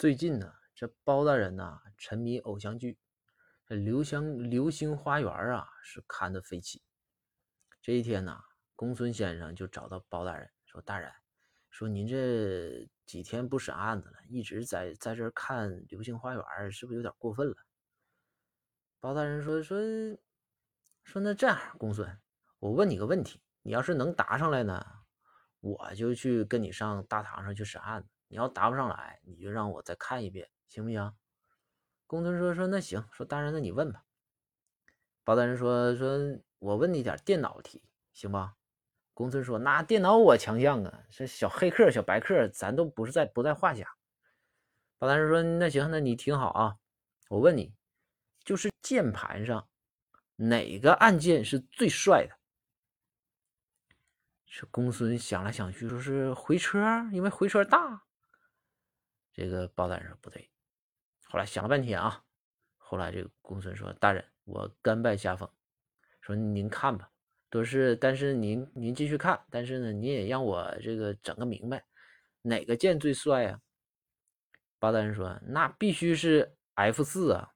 最近呢，这包大人呐沉迷偶像剧，这《流香流星花园》啊是看得飞起。这一天呐，公孙先生就找到包大人说：“大人，说您这几天不审案子了，一直在在这看《流星花园》，是不是有点过分了？”包大人说：“说说那这样，公孙，我问你个问题，你要是能答上来呢，我就去跟你上大堂上去审案子。”你要答不上来，你就让我再看一遍，行不行？公孙说说那行，说大人那你问吧。包大人说说我问你点电脑题，行吧？公孙说那电脑我强项啊，这小黑客、小白客咱都不是在不在话下。包大人说那行，那你听好啊，我问你，就是键盘上哪个按键是最帅的？这公孙想来想去，说是回车，因为回车大。这个包大人说不对，后来想了半天啊，后来这个公孙说：“大人，我甘拜下风，说您看吧，都是，但是您您继续看，但是呢，您也让我这个整个明白，哪个剑最帅啊？”包大人说：“那必须是 F 四啊。”